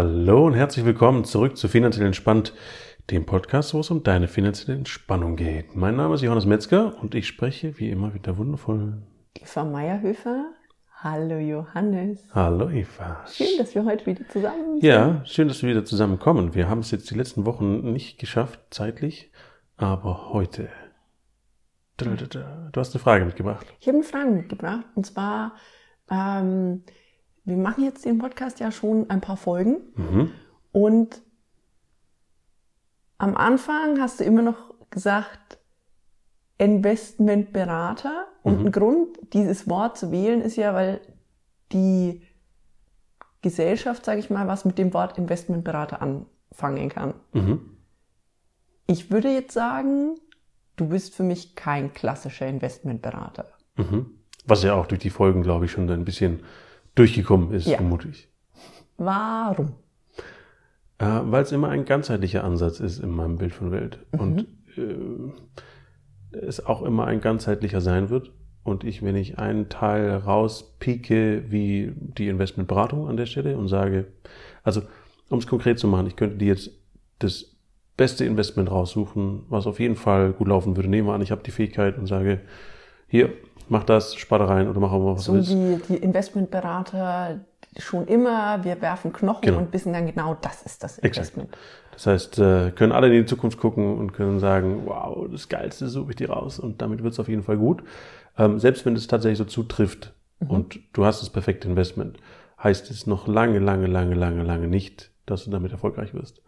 Hallo und herzlich willkommen zurück zu Finanziell Entspannt, dem Podcast, wo es um deine finanzielle Entspannung geht. Mein Name ist Johannes Metzger und ich spreche wie immer mit der wundervollen Eva Meierhöfer. Hallo Johannes. Hallo Eva. Schön, dass wir heute wieder zusammen sind. Ja, schön, dass wir wieder zusammenkommen. Wir haben es jetzt die letzten Wochen nicht geschafft, zeitlich, aber heute. Du hast eine Frage mitgebracht. Ich habe eine Frage mitgebracht und zwar, ähm, wir machen jetzt den Podcast ja schon ein paar Folgen Mhm. und am Anfang hast du immer noch gesagt, Investmentberater. Und Mhm. ein Grund, dieses Wort zu wählen, ist ja, weil die Gesellschaft, sage ich mal, was mit dem Wort Investmentberater anfangen kann. Mhm. Ich würde jetzt sagen, du bist für mich kein klassischer Investmentberater. Mhm. Was ja auch durch die Folgen, glaube ich, schon ein bisschen durchgekommen ist, Ja. vermute ich. Warum? Äh, Weil es immer ein ganzheitlicher Ansatz ist in meinem Bild von Welt. Und äh, es auch immer ein ganzheitlicher sein wird. Und ich, wenn ich einen Teil rauspieke, wie die Investmentberatung an der Stelle und sage, also um es konkret zu machen, ich könnte dir jetzt das beste Investment raussuchen, was auf jeden Fall gut laufen würde. Nehmen wir an, ich habe die Fähigkeit und sage, hier, mach das, spar da rein oder mach auch mal was So willst. wie die Investmentberater schon immer, wir werfen Knochen Genau. und wissen dann genau, das ist das Exakt. Investment. Das heißt, äh, können alle in die Zukunft gucken und können sagen, wow, das Geilste suche ich dir raus und damit wird es auf jeden Fall gut. Ähm, selbst wenn es tatsächlich so zutrifft und du hast das perfekte Investment, heißt es noch lange, lange, lange, lange, lange nicht, dass du damit erfolgreich wirst.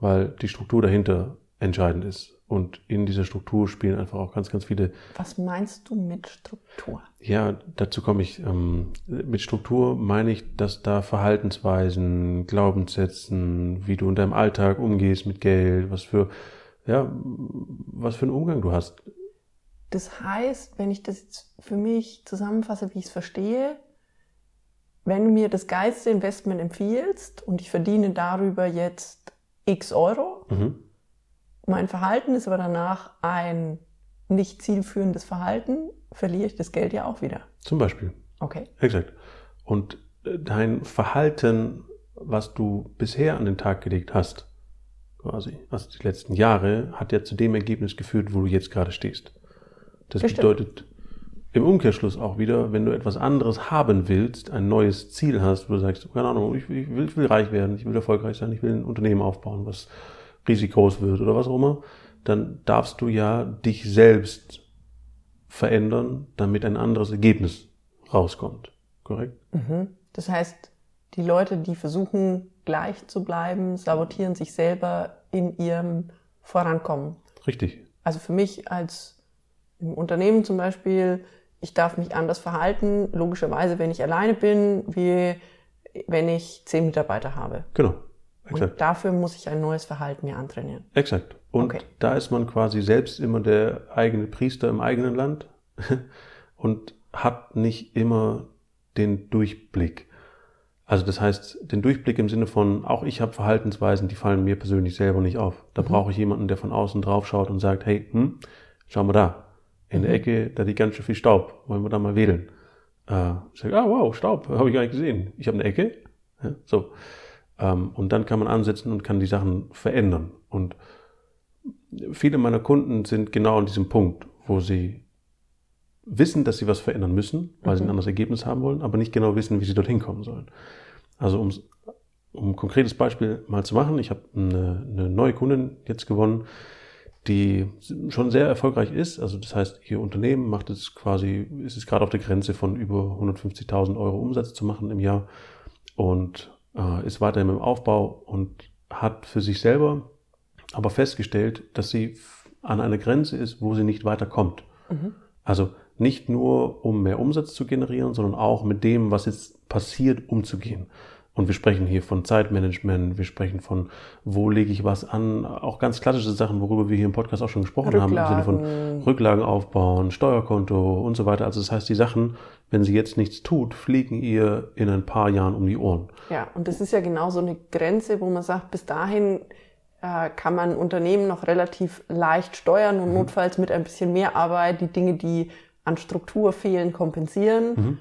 Weil die Struktur dahinter entscheidend ist. Und in dieser Struktur spielen einfach auch ganz, ganz viele Was meinst du mit Struktur? ja, dazu komme ich. Ähm, mit Struktur meine ich, dass da Verhaltensweisen, Glaubenssätzen, wie du in deinem Alltag umgehst mit Geld, was für, ja, was für einen Umgang du hast. Das heißt, wenn ich das jetzt für mich zusammenfasse, wie ich es verstehe, wenn du mir das geilste Investment empfiehlst und ich verdiene darüber jetzt x Euro, Mhm. Mein Verhalten ist aber danach ein nicht zielführendes Verhalten, verliere ich das Geld ja auch wieder. Zum Beispiel. Okay. Exakt. Und äh, dein Verhalten, was du bisher an den Tag gelegt hast, quasi, also die letzten Jahre, hat ja zu dem Ergebnis geführt, wo du jetzt gerade stehst. Das Das stimmt. bedeutet im Umkehrschluss auch wieder, wenn du etwas anderes haben willst, ein neues Ziel hast, wo du sagst, keine Ahnung, ich will, ich will, ich will reich werden, ich will erfolgreich sein, ich will ein Unternehmen aufbauen, was riesig groß wird oder was auch immer, dann darfst du ja dich selbst verändern, damit ein anderes Ergebnis rauskommt. Korrekt? Mhm. Das heißt, die Leute, die versuchen, gleich zu bleiben, sabotieren sich selber in ihrem Vorankommen. Richtig. Also für mich als im Unternehmen zum Beispiel, ich darf mich anders verhalten, logischerweise, wenn ich alleine bin, wie wenn ich zehn Mitarbeiter habe. Genau. Und Exakt. dafür muss ich ein neues Verhalten mir antrainieren. Exakt. Und Okay. da ist man quasi selbst immer der eigene Priester im eigenen Land und hat nicht immer den Durchblick. Also das heißt, den Durchblick im Sinne von, auch ich habe Verhaltensweisen, die fallen mir persönlich selber nicht auf. Da brauche ich jemanden, der von außen drauf schaut und sagt, hey, hm, schau mal da, in der Ecke, da liegt ganz schön viel Staub, wollen wir da mal wedeln. Äh, ich sage, ah wow, Staub, habe ich gar nicht gesehen. Ich habe eine Ecke. Ja, so. Ähm, und dann kann man ansetzen und kann die Sachen verändern. Und viele meiner Kunden sind genau an diesem Punkt, wo sie wissen, dass sie was verändern müssen, weil sie ein anderes Ergebnis haben wollen, aber nicht genau wissen, wie sie dorthin kommen sollen. Also um's- um ein konkretes Beispiel mal zu machen, ich habe eine, eine neue Kundin jetzt gewonnen, die schon sehr erfolgreich ist. Also das heißt, ihr Unternehmen macht es quasi, ist es gerade auf der Grenze von über 150.000 Euro Umsatz zu machen im Jahr und äh, ist weiterhin im Aufbau und hat für sich selber aber festgestellt, dass sie an einer Grenze ist, wo sie nicht weiterkommt. Also nicht nur, um mehr Umsatz zu generieren, sondern auch mit dem, was jetzt passiert, umzugehen. Und wir sprechen hier von Zeitmanagement, wir sprechen von, wo lege ich was an, auch ganz klassische Sachen, worüber wir hier im Podcast auch schon gesprochen haben, im Sinne von Rücklagen. Rücklagen aufbauen, Steuerkonto und so weiter. Also das heißt, die Sachen, wenn sie jetzt nichts tut, fliegen ihr in ein paar Jahren um die Ohren. Ja, und das ist ja genau so eine Grenze, wo man sagt, bis dahin äh, kann man Unternehmen noch relativ leicht steuern und notfalls mit ein bisschen mehr Arbeit die Dinge, die an Struktur fehlen, kompensieren.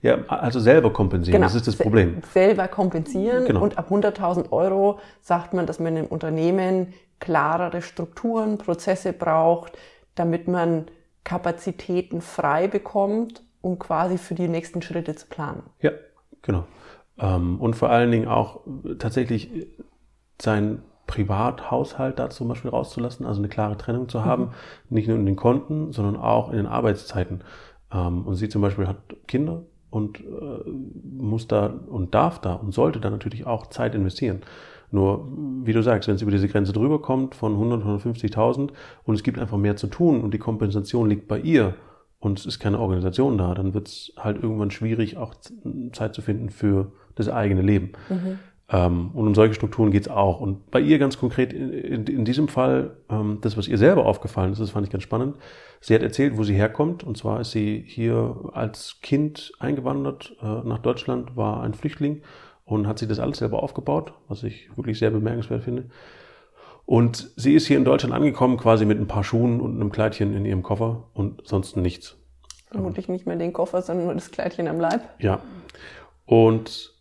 Ja, also selber kompensieren, Genau. das ist das Problem. Selber kompensieren Genau. und ab 100.000 Euro sagt man, dass man im Unternehmen klarere Strukturen, Prozesse braucht, damit man Kapazitäten frei bekommt, um quasi für die nächsten Schritte zu planen. Ja, genau. Ähm, und vor allen Dingen auch äh, tatsächlich äh, seinen Privathaushalt da zum Beispiel rauszulassen, also eine klare Trennung zu haben, nicht nur in den Konten, sondern auch in den Arbeitszeiten. Ähm, und sie zum Beispiel hat Kinder und äh, muss da und darf da und sollte da natürlich auch Zeit investieren. Nur, wie du sagst, wenn es über diese Grenze drüber kommt von 100, 150.000 und es gibt einfach mehr zu tun und die Kompensation liegt bei ihr und es ist keine Organisation da, dann wird es halt irgendwann schwierig, auch Zeit zu finden für das eigene Leben. Ähm, und um solche Strukturen geht's auch. Und bei ihr ganz konkret in, in, in diesem Fall, ähm, das, was ihr selber aufgefallen ist, das fand ich ganz spannend. Sie hat erzählt, wo sie herkommt. Und zwar ist sie hier als Kind eingewandert äh, nach Deutschland, war ein Flüchtling und hat sich das alles selber aufgebaut, was ich wirklich sehr bemerkenswert finde. Und sie ist hier in Deutschland angekommen, quasi mit ein paar Schuhen und einem Kleidchen in ihrem Koffer und sonst nichts. Vermutlich nicht mehr den Koffer, sondern nur das Kleidchen am Leib. Ja. Und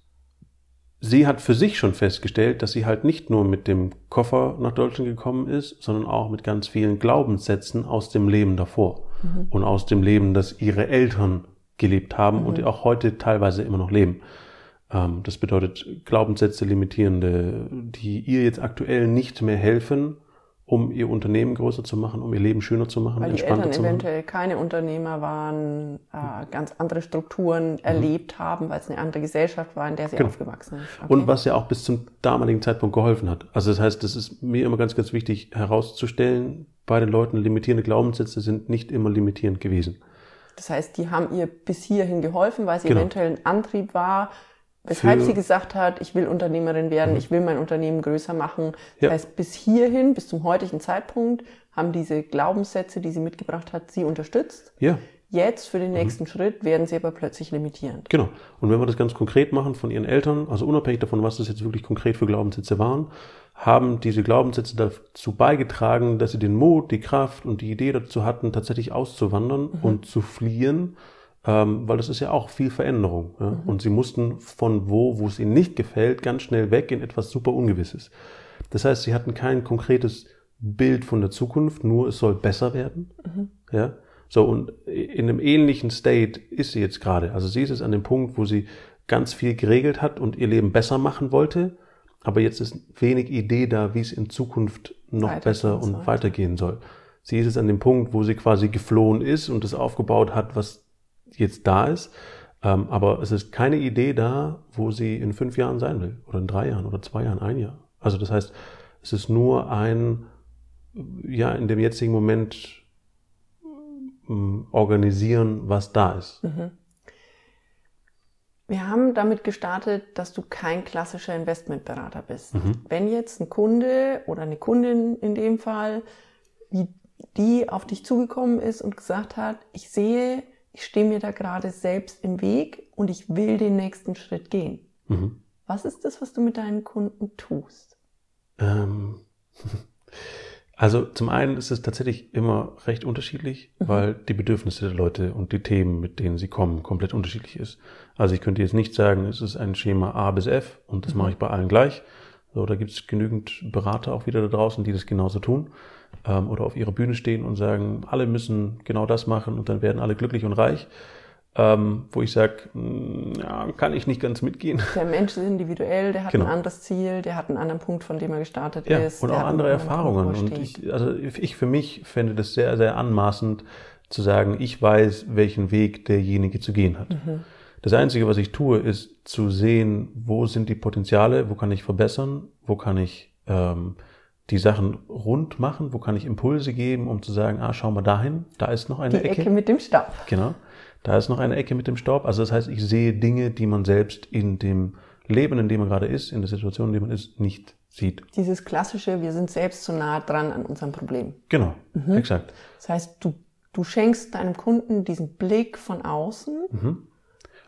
sie hat für sich schon festgestellt, dass sie halt nicht nur mit dem Koffer nach Deutschland gekommen ist, sondern auch mit ganz vielen Glaubenssätzen aus dem Leben davor. Und aus dem Leben, das ihre Eltern gelebt haben und die auch heute teilweise immer noch leben. Ähm, das bedeutet Glaubenssätze, limitierende, die ihr jetzt aktuell nicht mehr helfen, um ihr Unternehmen größer zu machen, um ihr Leben schöner zu machen, Weil die entspannter Eltern zu machen. eventuell keine Unternehmer waren, äh, ganz andere Strukturen erlebt haben, weil es eine andere Gesellschaft war, in der sie Mhm. Genau. aufgewachsen ist. Okay. Und was ja auch bis zum damaligen Zeitpunkt geholfen hat. Also das heißt, das ist mir immer ganz, ganz wichtig herauszustellen, bei den Leuten limitierende Glaubenssätze sind nicht immer limitierend gewesen. Das heißt, die haben ihr bis hierhin geholfen, weil sie Genau. eventuell ein Antrieb war, weshalb sie gesagt hat, ich will Unternehmerin werden, ich will mein Unternehmen größer machen. Das Ja. heißt, bis hierhin, bis zum heutigen Zeitpunkt, haben diese Glaubenssätze, die sie mitgebracht hat, sie unterstützt. Ja, Jetzt für den Mhm. nächsten Schritt werden sie aber plötzlich limitierend. genau. Und wenn wir das ganz konkret machen von ihren Eltern, also unabhängig davon, was das jetzt wirklich konkret für Glaubenssätze waren, haben diese Glaubenssätze dazu beigetragen, dass sie den Mut, die Kraft und die Idee dazu hatten, tatsächlich auszuwandern und zu fliehen, ähm, weil das ist ja auch viel Veränderung. Ja? Und sie mussten von wo, wo es ihnen nicht gefällt, ganz schnell weg in etwas super Ungewisses. Das heißt, sie hatten kein konkretes Bild von der Zukunft, nur es soll besser werden. Ja. So, und in einem ähnlichen State ist sie jetzt gerade. Also sie ist jetzt an dem Punkt, wo sie ganz viel geregelt hat und ihr Leben besser machen wollte. Aber jetzt ist wenig Idee da, wie es in Zukunft noch Weitergehen besser und soll. weitergehen soll. Sie ist jetzt an dem Punkt, wo sie quasi geflohen ist und das aufgebaut hat, was jetzt da ist. Ähm, aber es ist keine Idee da, wo sie in fünf Jahren sein will. Oder in drei Jahren oder zwei Jahren, ein Jahr. Also das heißt, es ist nur ein, ja, in dem jetzigen Moment ähm, organisieren, was da ist. Wir haben damit gestartet, dass du kein klassischer Investmentberater bist. Mhm. Wenn jetzt ein Kunde oder eine Kundin in dem Fall, wie die auf dich zugekommen ist und gesagt hat, ich sehe, ich stehe mir da gerade selbst im Weg und ich will den nächsten Schritt gehen. Mhm. Was ist das, was du mit deinen Kunden tust? Ähm, also zum einen ist es tatsächlich immer recht unterschiedlich, weil die Bedürfnisse der Leute und die Themen, mit denen sie kommen, komplett unterschiedlich ist. Also ich könnte jetzt nicht sagen, es ist ein Schema A bis F und das mache ich bei allen gleich. So, da gibt es genügend Berater auch wieder da draußen, die das genauso tun ähm, oder auf ihrer Bühne stehen und sagen, alle müssen genau das machen und dann werden alle glücklich und reich. Ähm, wo ich sage, ja, kann ich nicht ganz mitgehen. Der Mensch ist individuell, der hat Genau. ein anderes Ziel, der hat einen anderen Punkt, von dem er gestartet Ja, ist. und auch andere Punkt, Erfahrungen. er Und ich, also ich für mich fände das sehr, sehr anmaßend zu sagen, ich weiß, welchen Weg derjenige zu gehen hat. Mhm. Das Einzige, was ich tue, ist zu sehen, wo sind die Potenziale, wo kann ich verbessern, wo kann ich ähm, die Sachen rund machen, wo kann ich Impulse geben, um zu sagen, ah, schau mal dahin, da ist noch eine die Ecke mit dem Stab. Genau. Da ist noch eine Ecke mit dem Staub. Also das heißt, ich sehe Dinge, die man selbst in dem Leben, in dem man gerade ist, in der Situation, in der man ist, nicht sieht. Dieses klassische, wir sind selbst zu nah dran an unserem Problem. Genau, exakt. Das heißt, du, du schenkst deinem Kunden diesen Blick von außen.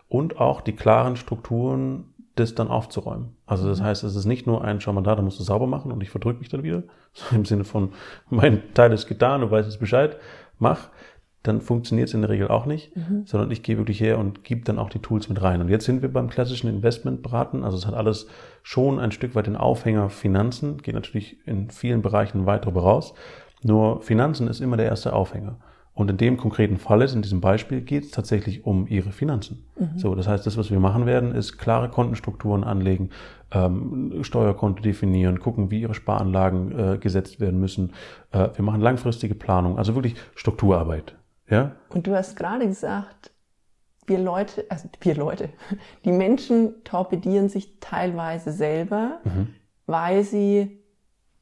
Und auch die klaren Strukturen, das dann aufzuräumen. Also das heißt, es ist nicht nur ein, schau mal da, da musst du sauber machen und ich verdrücke mich dann wieder. So im Sinne von, mein Teil ist getan, du weißt es Bescheid, mach. dann funktioniert es in der Regel auch nicht, mhm. sondern ich gehe wirklich her und gebe dann auch die Tools mit rein. Und jetzt sind wir beim klassischen Investmentberaten. Also es hat alles schon ein Stück weit den Aufhänger Finanzen, geht natürlich in vielen Bereichen weit darüber raus. Nur Finanzen ist immer der erste Aufhänger. Und in dem konkreten Fall ist, in diesem Beispiel, geht es tatsächlich um ihre Finanzen. Mhm. So, das heißt, das, was wir machen werden, ist klare Kontenstrukturen anlegen, ähm, Steuerkonto definieren, gucken, wie ihre Sparanlagen äh, gesetzt werden müssen. Äh, wir machen langfristige Planung, also wirklich Strukturarbeit. Ja? Und du hast gerade gesagt, wir Leute, also wir Leute, die Menschen torpedieren sich teilweise selber, mhm. weil sie,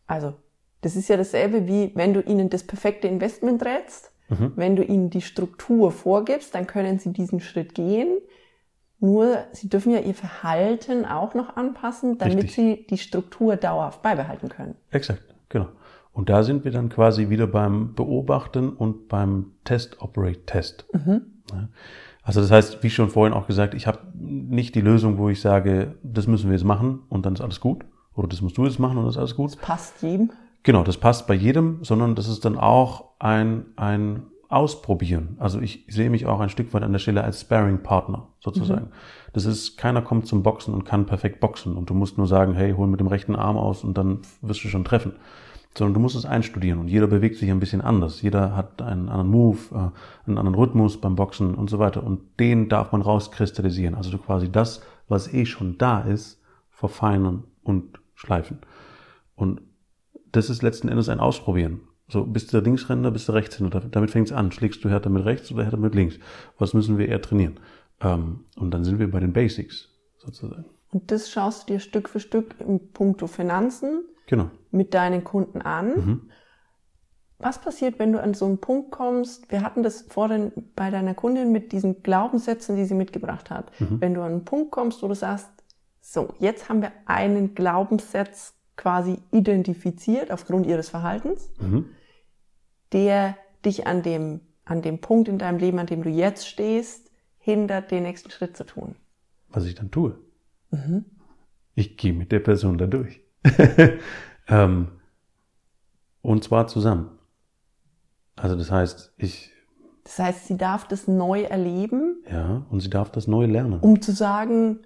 also das ist ja dasselbe wie, wenn du ihnen das perfekte Investment rätst, mhm. wenn du ihnen die Struktur vorgibst, dann können sie diesen Schritt gehen. Nur sie dürfen ja ihr Verhalten auch noch anpassen, damit Richtig. sie die Struktur dauerhaft beibehalten können. Exakt, genau. Und da sind wir dann quasi wieder beim Beobachten und beim Test-Operate-Test. Mhm. Also das heißt, wie schon vorhin auch gesagt, ich habe nicht die Lösung, wo ich sage, das müssen wir jetzt machen und dann ist alles gut. Oder das musst du jetzt machen und dann ist alles gut. Das passt jedem. Genau, das passt bei jedem, sondern das ist dann auch ein, ein Ausprobieren. Also ich sehe mich auch ein Stück weit an der Stelle als Sparring-Partner sozusagen. Mhm. Das ist, keiner kommt zum Boxen und kann perfekt boxen und du musst nur sagen, hey, hol mit dem rechten Arm aus und dann wirst du schon treffen sondern du musst es einstudieren und jeder bewegt sich ein bisschen anders. Jeder hat einen anderen Move, äh, einen anderen Rhythmus beim Boxen und so weiter und den darf man rauskristallisieren. Also du quasi das, was eh schon da ist, verfeinern und schleifen. Und das ist letzten Endes ein Ausprobieren. So, bist du der Linksrenner, bist du Rechtshänder. Damit fängt es an. Schlägst du härter mit rechts oder härter mit links? Was müssen wir eher trainieren? Ähm, und dann sind wir bei den Basics sozusagen. Und das schaust du dir Stück für Stück im Punkto Finanzen genau. mit deinen Kunden an. Mhm. Was passiert, wenn du an so einen Punkt kommst? Wir hatten das vorhin bei deiner Kundin mit diesen Glaubenssätzen, die sie mitgebracht hat. Mhm. Wenn du an einen Punkt kommst, wo du sagst, so, jetzt haben wir einen Glaubenssatz quasi identifiziert aufgrund ihres Verhaltens, mhm. Der dich an dem, an dem Punkt in deinem Leben, an dem du jetzt stehst, hindert, den nächsten Schritt zu tun. Was ich dann tue. Mhm. Ich gehe mit der Person da durch. ähm, und zwar zusammen. Also das heißt, ich. Das heißt, sie darf das neu erleben. Ja, und sie darf das neu lernen. Um zu sagen,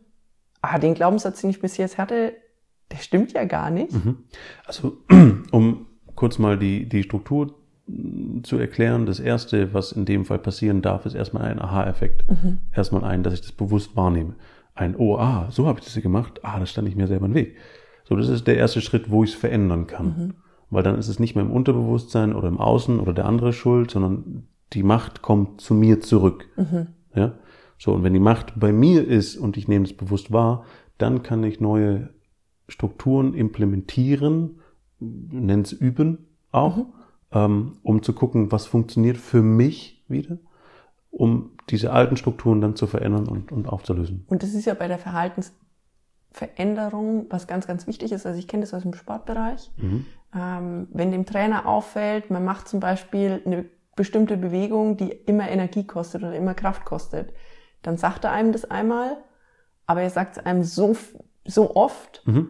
ah, den Glaubenssatz, den ich bis jetzt hatte, der stimmt ja gar nicht. Mhm. Also, um kurz mal die, die Struktur zu erklären, das erste, was in dem Fall passieren darf, ist erstmal ein Aha-Effekt. Mhm. Erstmal ein, dass ich das bewusst wahrnehme. Ein, oh, ah, so habe ich das gemacht, ah, das stand ich mir selber im Weg. So, das ist der erste Schritt, wo ich es verändern kann. Mhm. Weil dann ist es nicht mehr im Unterbewusstsein oder im Außen oder der andere schuld, sondern die Macht kommt zu mir zurück. Mhm. Ja? So, und wenn die Macht bei mir ist und ich nehme es bewusst wahr, dann kann ich neue Strukturen implementieren, nennt es üben auch, mhm. Ähm, um zu gucken, was funktioniert für mich wieder, um diese alten Strukturen dann zu verändern und, und aufzulösen. Und das ist ja bei der Verhaltens Veränderung, was ganz, ganz wichtig ist. Also ich kenne das aus dem Sportbereich. Mhm. Ähm, wenn dem Trainer auffällt, man macht zum Beispiel eine bestimmte Bewegung, die immer Energie kostet oder immer Kraft kostet, dann sagt er einem das einmal, aber er sagt es einem so, so oft mhm.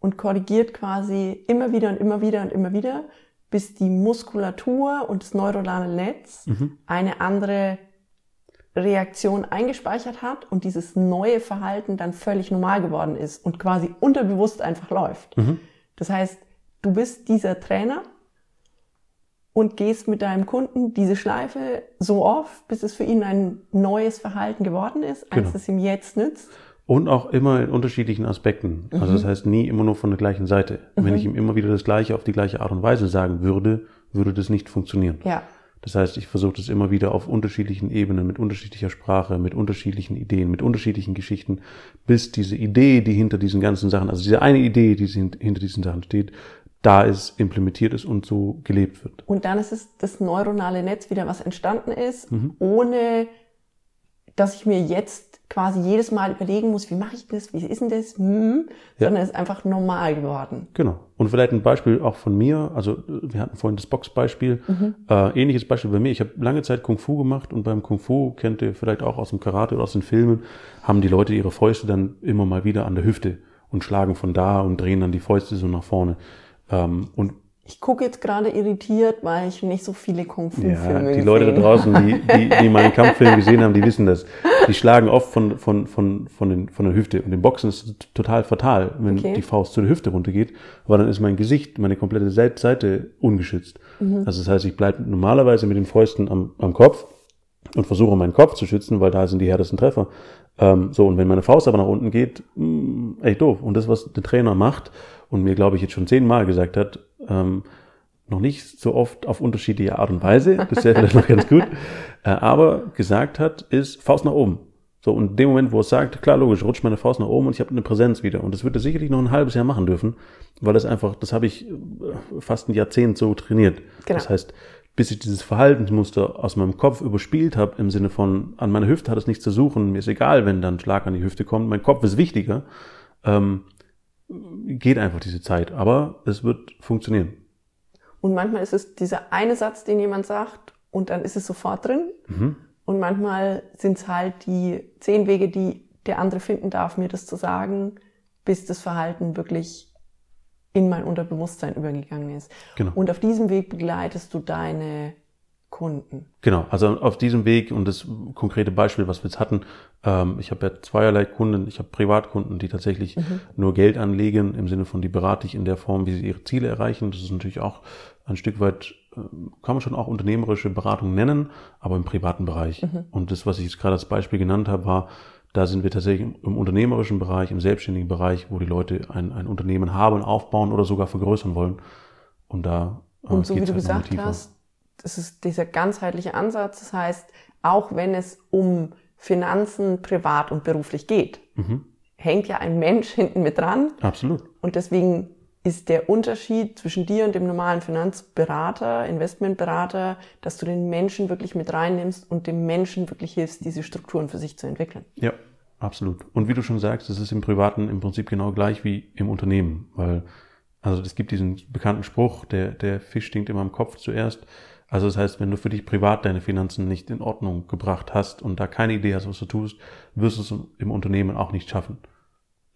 und korrigiert quasi immer wieder und immer wieder und immer wieder, bis die Muskulatur und das neuronale Netz mhm. eine andere Reaktion eingespeichert hat und dieses neue Verhalten dann völlig normal geworden ist und quasi unterbewusst einfach läuft. Mhm. Das heißt, du bist dieser Trainer und gehst mit deinem Kunden diese Schleife so oft, bis es für ihn ein neues Verhalten geworden ist, als genau. es ihm jetzt nützt. Und auch immer in unterschiedlichen Aspekten. Also mhm. das heißt nie immer nur von der gleichen Seite. Mhm. Wenn ich ihm immer wieder das Gleiche auf die gleiche Art und Weise sagen würde, würde das nicht funktionieren. Ja. Das heißt, ich versuche das immer wieder auf unterschiedlichen Ebenen, mit unterschiedlicher Sprache, mit unterschiedlichen Ideen, mit unterschiedlichen Geschichten, bis diese Idee, die hinter diesen ganzen Sachen, also diese eine Idee, die hinter diesen Sachen steht, da ist, implementiert ist und so gelebt wird. Und dann ist es das neuronale Netz wieder, was entstanden ist, mhm. ohne dass ich mir jetzt quasi jedes Mal überlegen muss, wie mache ich das, wie ist denn das, hm, ja. sondern es ist einfach normal geworden. Genau. Und vielleicht ein Beispiel auch von mir, also wir hatten vorhin das Boxbeispiel, mhm. äh, ähnliches Beispiel bei mir. Ich habe lange Zeit Kung Fu gemacht und beim Kung Fu, kennt ihr vielleicht auch aus dem Karate oder aus den Filmen, haben die Leute ihre Fäuste dann immer mal wieder an der Hüfte und schlagen von da und drehen dann die Fäuste so nach vorne. Ähm, und Ich gucke jetzt gerade irritiert, weil ich nicht so viele Kung-Fu-Filme Ja, die Leute da draußen, die, die, die meinen Kampffilm gesehen haben, die wissen das. Die schlagen oft von, von, von, von, den, von der Hüfte. Und im Boxen ist es total fatal, wenn Okay. die Faust zur Hüfte runtergeht, weil dann ist mein Gesicht, meine komplette Seit- Seite ungeschützt. Also das heißt, ich bleibe normalerweise mit den Fäusten am, am Kopf und versuche meinen Kopf zu schützen, weil da sind die härtesten Treffer. Ähm, so, und wenn meine Faust aber nach unten geht, mh, echt doof. Und das, was der Trainer macht und mir, glaube ich, jetzt schon zehnmal gesagt hat, ähm, noch nicht so oft auf unterschiedliche Art und Weise, bisher vielleicht noch ganz gut, äh, aber gesagt hat, ist Faust nach oben. So, und in dem Moment, wo es sagt, klar, logisch, rutscht meine Faust nach oben und ich habe eine Präsenz wieder. Und das wird er sicherlich noch ein halbes Jahr machen dürfen, weil das einfach, das habe ich äh, fast ein Jahrzehnt so trainiert. Genau. Das heißt, bis ich dieses Verhaltensmuster aus meinem Kopf überspielt habe, im Sinne von, an meiner Hüfte hat es nichts zu suchen, mir ist egal, wenn dann Schlag an die Hüfte kommt, mein Kopf ist wichtiger, ähm, geht einfach diese Zeit. Aber es wird funktionieren. Und manchmal ist es dieser eine Satz, den jemand sagt, und dann ist es sofort drin. Mhm. Und manchmal sind es halt die zehn Wege, die der andere finden darf, mir das zu sagen, bis das Verhalten wirklich in mein Unterbewusstsein übergegangen ist. Genau. Und auf diesem Weg begleitest du deine Kunden. Genau, also auf diesem Weg und das konkrete Beispiel, was wir jetzt hatten, ähm, ich habe ja zweierlei Kunden, ich habe Privatkunden, die tatsächlich nur Geld anlegen, im Sinne von, die berate ich in der Form, wie sie ihre Ziele erreichen. Das ist natürlich auch ein Stück weit, ähm, kann man schon auch unternehmerische Beratung nennen, aber im privaten Bereich. Und das, was ich jetzt gerade als Beispiel genannt habe, war, da sind wir tatsächlich im unternehmerischen Bereich, im selbstständigen Bereich, wo die Leute ein, ein Unternehmen haben, aufbauen oder sogar vergrößern wollen. Und da äh, Und so wie du halt gesagt hast, das ist dieser ganzheitliche Ansatz. Das heißt, auch wenn es um Finanzen privat und beruflich geht, Mhm. hängt ja ein Mensch hinten mit dran. Absolut. Und deswegen ist der Unterschied zwischen dir und dem normalen Finanzberater, Investmentberater, dass du den Menschen wirklich mit reinnimmst und dem Menschen wirklich hilfst, diese Strukturen für sich zu entwickeln. Ja, absolut. Und wie du schon sagst, es ist im Privaten im Prinzip genau gleich wie im Unternehmen, weil, also es gibt diesen bekannten Spruch, der, der Fisch stinkt immer im Kopf zuerst. Also das heißt, wenn du für dich privat deine Finanzen nicht in Ordnung gebracht hast und da keine Idee hast, was du tust, wirst du es im Unternehmen auch nicht schaffen.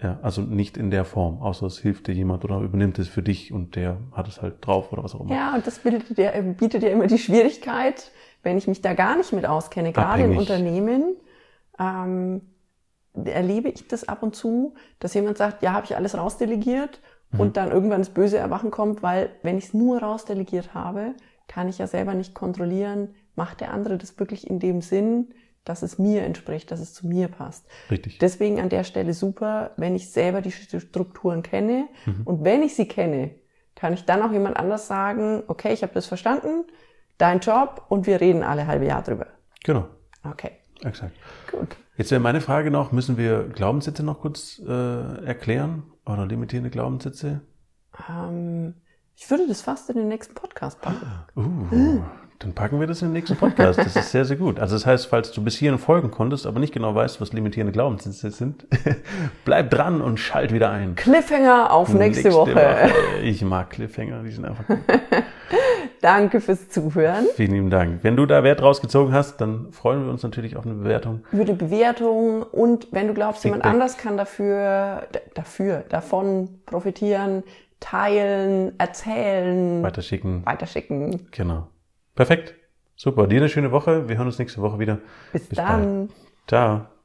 Ja, also nicht in der Form, außer es hilft dir jemand oder übernimmt es für dich und der hat es halt drauf oder was auch immer. Ja, und das bietet dir, bietet dir immer die Schwierigkeit, wenn ich mich da gar nicht mit auskenne, gerade Abhängig. Unternehmen, ähm, erlebe ich das ab und zu, dass jemand sagt, ja, habe ich alles rausdelegiert Mhm. und dann irgendwann das böse Erwachen kommt, weil wenn ich es nur rausdelegiert habe, kann ich ja selber nicht kontrollieren, macht der andere das wirklich in dem Sinn, dass es mir entspricht, dass es zu mir passt. Richtig. Deswegen an der Stelle super, wenn ich selber die Strukturen kenne und wenn ich sie kenne, kann ich dann auch jemand anders sagen, okay, ich habe das verstanden, dein Job und wir reden alle halbe Jahr drüber. Genau, Okay, exakt. gut. Jetzt wäre meine Frage noch, müssen wir Glaubenssätze noch kurz äh, erklären oder limitierende Glaubenssätze? Ähm, ich würde das fast in den nächsten Podcast packen. Uh, dann packen wir das in den nächsten Podcast. Das ist sehr, sehr gut. Also das heißt, falls du bis hierhin folgen konntest, aber nicht genau weißt, was limitierende Glaubenssätze sind, bleib dran und schalt wieder ein. Cliffhanger auf nächste, Woche. Ich mag Cliffhanger, die sind einfach gut. Danke fürs Zuhören. Vielen lieben Dank. Wenn du da Wert rausgezogen hast, dann freuen wir uns natürlich auf eine Bewertung. Über eine Bewertung und wenn du glaubst, jemand Feedback. anders kann dafür, dafür, davon profitieren, teilen, erzählen, Weiterschicken. weiterschicken. Genau. Perfekt. Super. Dir eine schöne Woche. Wir hören uns nächste Woche wieder. Bis, Bis dann. bald. Ciao.